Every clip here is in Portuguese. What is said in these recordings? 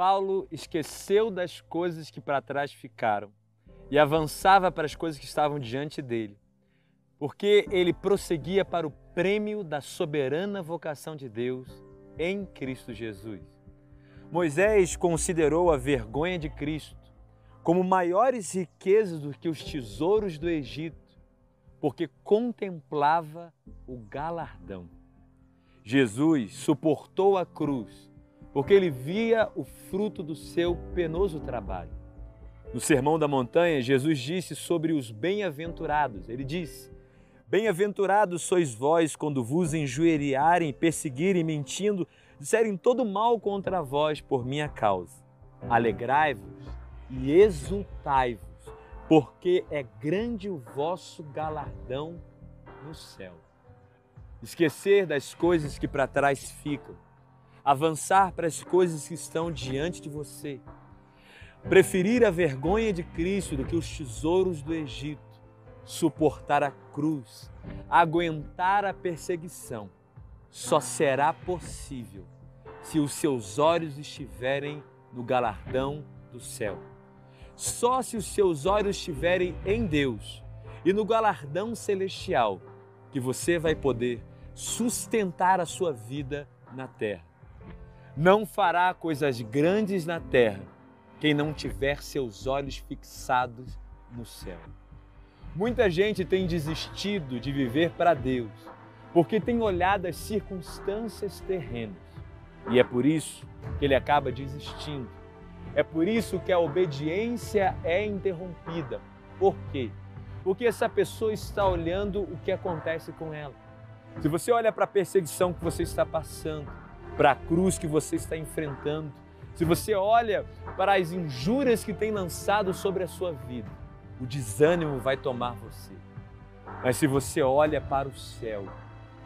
Paulo esqueceu das coisas que para trás ficaram e avançava para as coisas que estavam diante dele, porque ele prosseguia para o prêmio da soberana vocação de Deus em Cristo Jesus. Moisés considerou a vergonha de Cristo como maiores riquezas do que os tesouros do Egito, porque contemplava o galardão. Jesus suportou a cruz porque ele via o fruto do seu penoso trabalho. No Sermão da Montanha, Jesus disse sobre os bem-aventurados. Ele diz: Bem-aventurados sois vós quando vos injuriarem, perseguirem, mentindo, disserem todo mal contra vós por minha causa. Alegrai-vos e exultai-vos, porque é grande o vosso galardão no céu. Esquecer das coisas que para trás ficam, avançar para as coisas que estão diante de você, preferir a vergonha de Cristo do que os tesouros do Egito, suportar a cruz, aguentar a perseguição, só será possível se os seus olhos estiverem no galardão do céu. Só se os seus olhos estiverem em Deus e no galardão celestial que você vai poder sustentar a sua vida na terra. Não fará coisas grandes na terra quem não tiver seus olhos fixados no céu. Muita gente tem desistido de viver para Deus porque tem olhado as circunstâncias terrenas e é por isso que ele acaba desistindo é por isso que a obediência é interrompida. Por quê? Porque essa pessoa está olhando o que acontece com ela. Se você olha para a perseguição que você está passando, para a cruz que você está enfrentando, se você olha para as injúrias que tem lançado sobre a sua vida, o desânimo vai tomar você. Mas se você olha para o céu,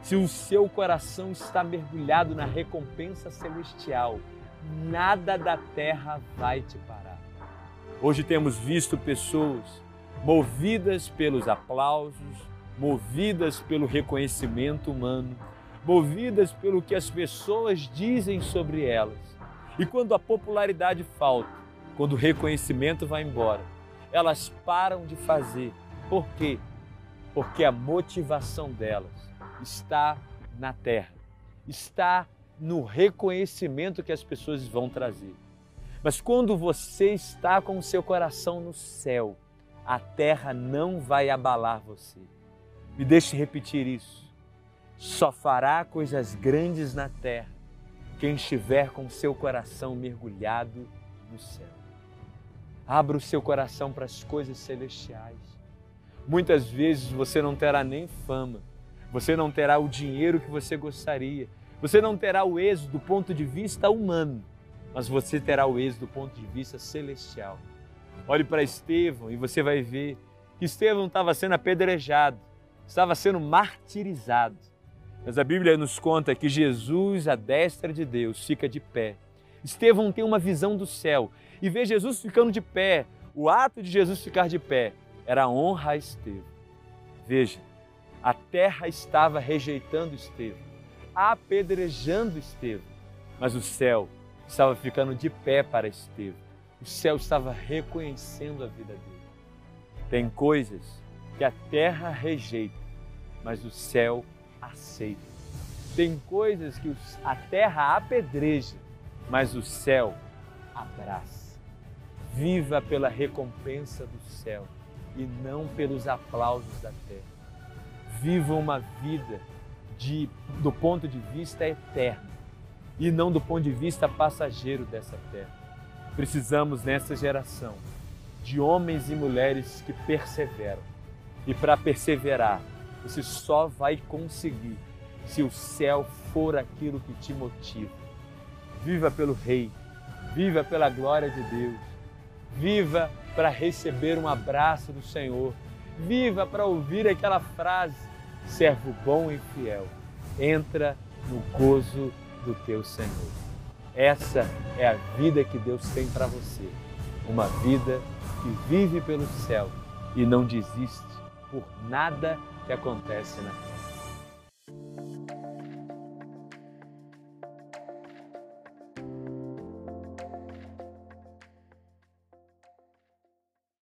se o seu coração está mergulhado na recompensa celestial, nada da terra vai te parar. Hoje temos visto pessoas movidas pelos aplausos, movidas pelo reconhecimento humano, movidas pelo que as pessoas dizem sobre elas. E quando a popularidade falta, quando o reconhecimento vai embora, elas param de fazer. Por quê? Porque a motivação delas está na terra, está no reconhecimento que as pessoas vão trazer. Mas quando você está com o seu coração no céu, a terra não vai abalar você. Me deixe repetir isso. Só fará coisas grandes na terra quem estiver com seu coração mergulhado no céu. Abra o seu coração para as coisas celestiais. Muitas vezes você não terá nem fama, você não terá o dinheiro que você gostaria, você não terá o êxito do ponto de vista humano, mas você terá o êxito do ponto de vista celestial. Olhe para Estevão e você vai ver que Estevão estava sendo apedrejado, estava sendo martirizado. Mas a Bíblia nos conta que Jesus, à destra de Deus, fica de pé. Estevão tem uma visão do céu e vê Jesus ficando de pé. O ato de Jesus ficar de pé era honra a Estevão. Veja, a terra estava rejeitando Estevão apedrejando Estevão, mas o céu estava ficando de pé para Estevão. O céu estava reconhecendo a vida dele. Tem coisas que a terra rejeita, mas o céu aceita. Tem coisas que a terra apedreja, mas o céu abraça. Viva pela recompensa do céu e não pelos aplausos da terra. Viva uma vida de, do ponto de vista eterno e não do ponto de vista passageiro dessa terra. Precisamos nessa geração de homens e mulheres que perseveram. E para perseverar, você só vai conseguir se o céu for aquilo que te motiva. Viva pelo Rei, viva pela glória de Deus, viva para receber um abraço do Senhor, viva para ouvir aquela frase servo bom e fiel, entra no gozo do teu Senhor. Essa é a vida que Deus tem para você, uma vida que vive pelo céu e não desiste por nada que acontece terra.